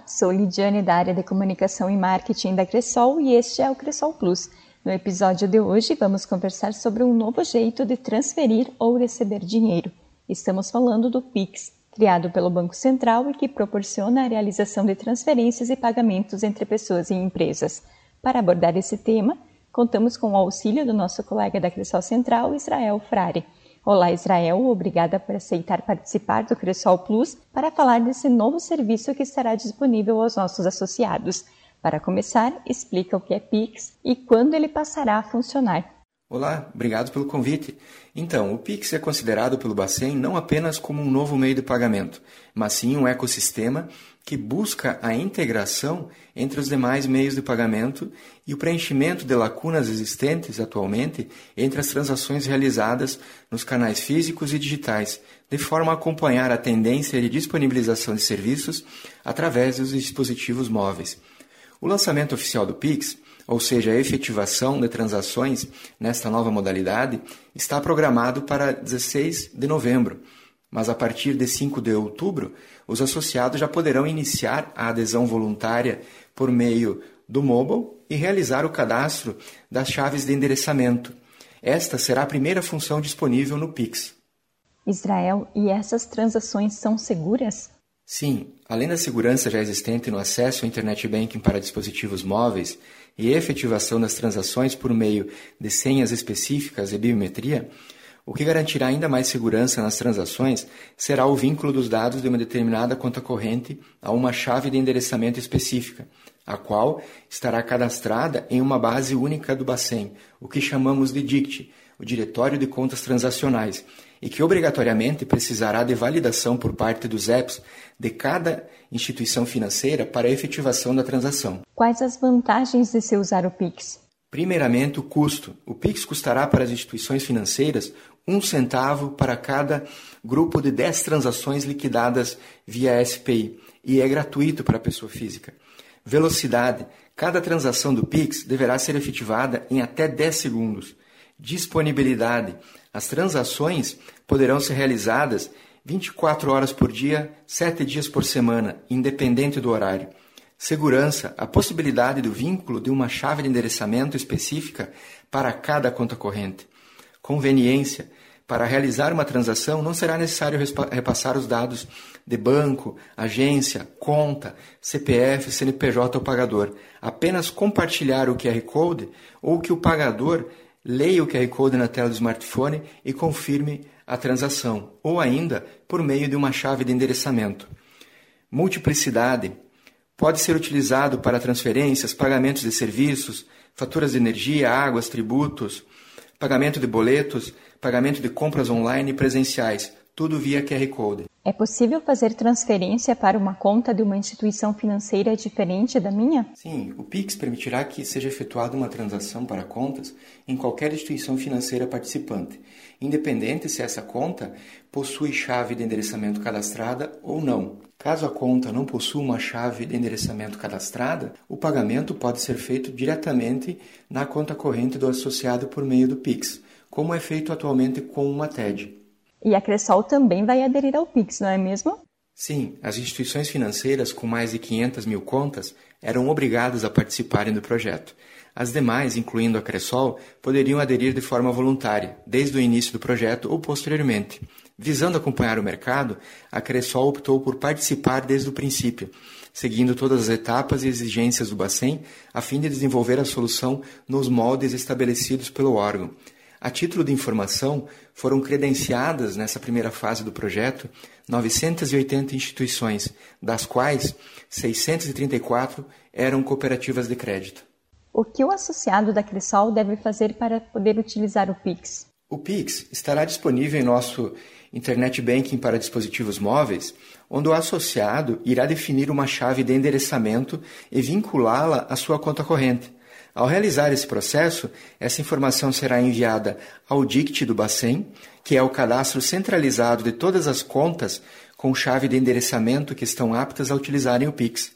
Olá, sou Lidiane da área de comunicação e marketing da Cressol e este é o Cressol Plus. No episódio de hoje vamos conversar sobre um novo jeito de transferir ou receber dinheiro. Estamos falando do Pix, criado pelo Banco Central e que proporciona a realização de transferências e pagamentos entre pessoas e empresas. Para abordar esse tema, contamos com o auxílio do nosso colega da Cressol Central, Israel Frare. Olá, Israel. Obrigada por aceitar participar do Cressol Plus para falar desse novo serviço que estará disponível aos nossos associados. Para começar, explica o que é Pix e quando ele passará a funcionar. Olá, obrigado pelo convite. Então, o Pix é considerado pelo Bacen não apenas como um novo meio de pagamento, mas sim um ecossistema que busca a integração entre os demais meios de pagamento e o preenchimento de lacunas existentes atualmente entre as transações realizadas nos canais físicos e digitais, de forma a acompanhar a tendência de disponibilização de serviços através dos dispositivos móveis. O lançamento oficial do Pix ou seja, a efetivação de transações nesta nova modalidade, está programado para 16 de novembro, mas a partir de 5 de outubro, os associados já poderão iniciar a adesão voluntária por meio do mobile e realizar o cadastro das chaves de endereçamento. Esta será a primeira função disponível no Pix. Israel, e essas transações são seguras? Sim, além da segurança já existente no acesso ao Internet Banking para dispositivos móveis e efetivação das transações por meio de senhas específicas e biometria, o que garantirá ainda mais segurança nas transações será o vínculo dos dados de uma determinada conta corrente a uma chave de endereçamento específica, a qual estará cadastrada em uma base única do Bacen, o que chamamos de DICT, o Diretório de Contas Transacionais, e que obrigatoriamente precisará de validação por parte dos apps de cada instituição financeira para a efetivação da transação. Quais as vantagens de se usar o Pix? Primeiramente, o custo. O Pix custará para as instituições financeiras um centavo para cada grupo de 10 transações liquidadas via SPI e é gratuito para a pessoa física. Velocidade. Cada transação do Pix deverá ser efetivada em até 10 segundos. Disponibilidade. As transações poderão ser realizadas 24 horas por dia, 7 dias por semana, independente do horário. Segurança, a possibilidade do vínculo de uma chave de endereçamento específica para cada conta corrente. Conveniência, para realizar uma transação não será necessário repassar os dados de banco, agência, conta, CPF, CNPJ ou pagador. Apenas compartilhar o QR Code ou que o pagador leia o QR Code na tela do smartphone e confirme a transação, ou ainda por meio de uma chave de endereçamento. Multiplicidade pode ser utilizado para transferências, pagamentos de serviços, faturas de energia, águas, tributos, pagamento de boletos, pagamento de compras online e presenciais, tudo via QR Code. É possível fazer transferência para uma conta de uma instituição financeira diferente da minha? Sim, o Pix permitirá que seja efetuada uma transação para contas em qualquer instituição financeira participante, independente se essa conta possui chave de endereçamento cadastrada ou não. Caso a conta não possua uma chave de endereçamento cadastrada, o pagamento pode ser feito diretamente na conta corrente do associado por meio do Pix, como é feito atualmente com uma TED. E a Cressol também vai aderir ao Pix, não é mesmo? Sim, as instituições financeiras com mais de 500 mil contas eram obrigadas a participarem do projeto. As demais, incluindo a Cressol, poderiam aderir de forma voluntária, desde o início do projeto ou posteriormente. Visando acompanhar o mercado, a Cressol optou por participar desde o princípio, seguindo todas as etapas e exigências do Bacen, a fim de desenvolver a solução nos moldes estabelecidos pelo órgão. A título de informação, foram credenciadas nessa primeira fase do projeto 980 instituições, das quais 634 eram cooperativas de crédito. O que o associado da Crisol deve fazer para poder utilizar o Pix? O Pix estará disponível em nosso Internet Banking para dispositivos móveis, onde o associado irá definir uma chave de endereçamento e vinculá-la à sua conta corrente. Ao realizar esse processo, essa informação será enviada ao DICT do Bacen, que é o cadastro centralizado de todas as contas com chave de endereçamento que estão aptas a utilizarem o Pix.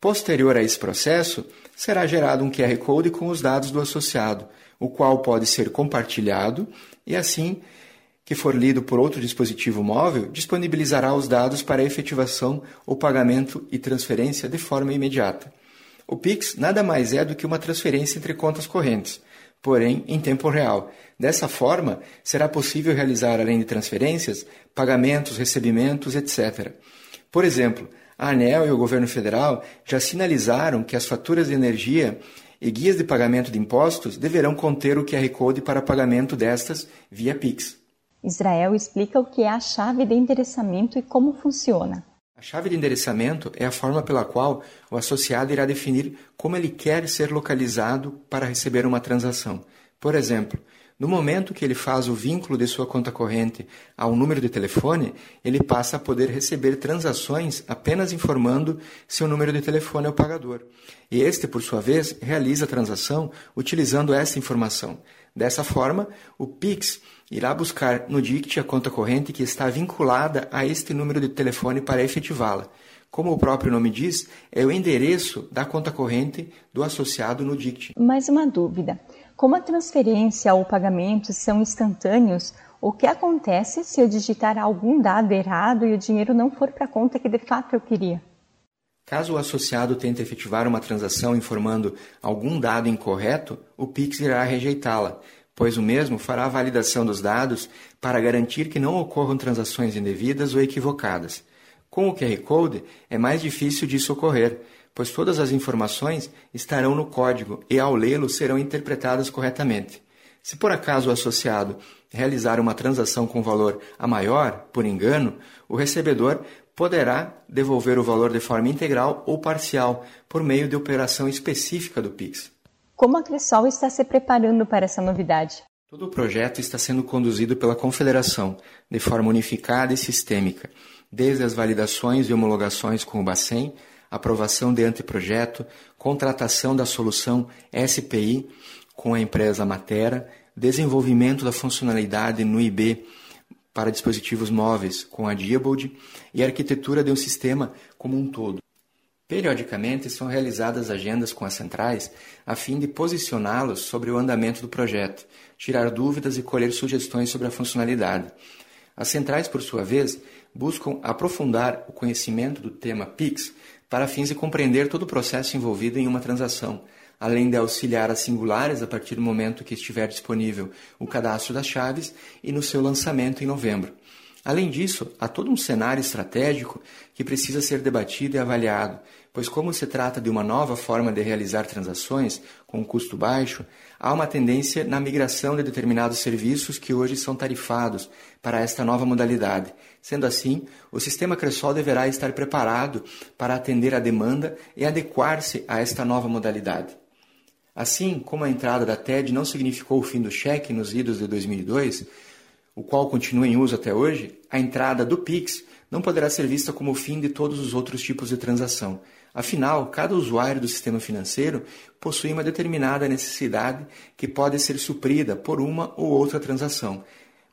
Posterior a esse processo, será gerado um QR Code com os dados do associado, o qual pode ser compartilhado e assim que for lido por outro dispositivo móvel disponibilizará os dados para efetivação ou pagamento e transferência de forma imediata. O Pix nada mais é do que uma transferência entre contas correntes, porém em tempo real. Dessa forma, será possível realizar, além de transferências, pagamentos, recebimentos, etc. Por exemplo, a ANEL e o governo federal já sinalizaram que as faturas de energia e guias de pagamento de impostos deverão conter o QR Code para pagamento destas via Pix. Israel explica o que é a chave de endereçamento e como funciona. Chave de endereçamento é a forma pela qual o associado irá definir como ele quer ser localizado para receber uma transação. Por exemplo, no momento que ele faz o vínculo de sua conta corrente ao número de telefone, ele passa a poder receber transações apenas informando seu número de telefone ao pagador. E este, por sua vez, realiza a transação utilizando essa informação. Dessa forma, o Pix irá buscar no DICT a conta corrente que está vinculada a este número de telefone para efetivá-la. Como o próprio nome diz, é o endereço da conta corrente do associado no DICT. Mais uma dúvida. Como a transferência ou pagamento são instantâneos, o que acontece se eu digitar algum dado errado e o dinheiro não for para a conta que de fato eu queria? Caso o associado tente efetivar uma transação informando algum dado incorreto, o Pix irá rejeitá-la, pois o mesmo fará a validação dos dados para garantir que não ocorram transações indevidas ou equivocadas. Com o QR Code, é mais difícil disso ocorrer, pois todas as informações estarão no código e, ao lê-lo, serão interpretadas corretamente. Se por acaso o associado realizar uma transação com valor a maior, por engano, o recebedor poderá devolver o valor de forma integral ou parcial por meio de operação específica do Pix. Como a Cressol está se preparando para essa novidade? Todo o projeto está sendo conduzido pela Confederação, de forma unificada e sistêmica, desde as validações e homologações com o Bacen aprovação de anteprojeto, contratação da solução SPI com a empresa Matera, desenvolvimento da funcionalidade no IB para dispositivos móveis com a Diebold e arquitetura de um sistema como um todo. Periodicamente são realizadas agendas com as centrais a fim de posicioná-los sobre o andamento do projeto, tirar dúvidas e colher sugestões sobre a funcionalidade. As centrais, por sua vez, buscam aprofundar o conhecimento do tema PIX para fins de compreender todo o processo envolvido em uma transação, além de auxiliar as singulares a partir do momento que estiver disponível o cadastro das chaves e no seu lançamento em novembro. Além disso, há todo um cenário estratégico que precisa ser debatido e avaliado, pois, como se trata de uma nova forma de realizar transações com custo baixo, há uma tendência na migração de determinados serviços que hoje são tarifados para esta nova modalidade, Sendo assim, o sistema Cressol deverá estar preparado para atender à demanda e adequar-se a esta nova modalidade. Assim como a entrada da TED não significou o fim do cheque nos idos de 2002, o qual continua em uso até hoje, a entrada do Pix não poderá ser vista como o fim de todos os outros tipos de transação. Afinal, cada usuário do sistema financeiro possui uma determinada necessidade que pode ser suprida por uma ou outra transação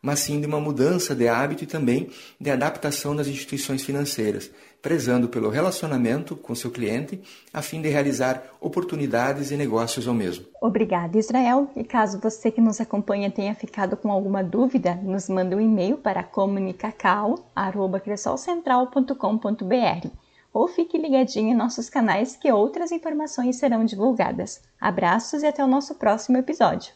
mas sim de uma mudança de hábito e também de adaptação das instituições financeiras, prezando pelo relacionamento com seu cliente, a fim de realizar oportunidades e negócios ao mesmo. Obrigada, Israel. E caso você que nos acompanha tenha ficado com alguma dúvida, nos manda um e-mail para comunicacao@cressolcentral.com.br ou fique ligadinho em nossos canais que outras informações serão divulgadas. Abraços e até o nosso próximo episódio.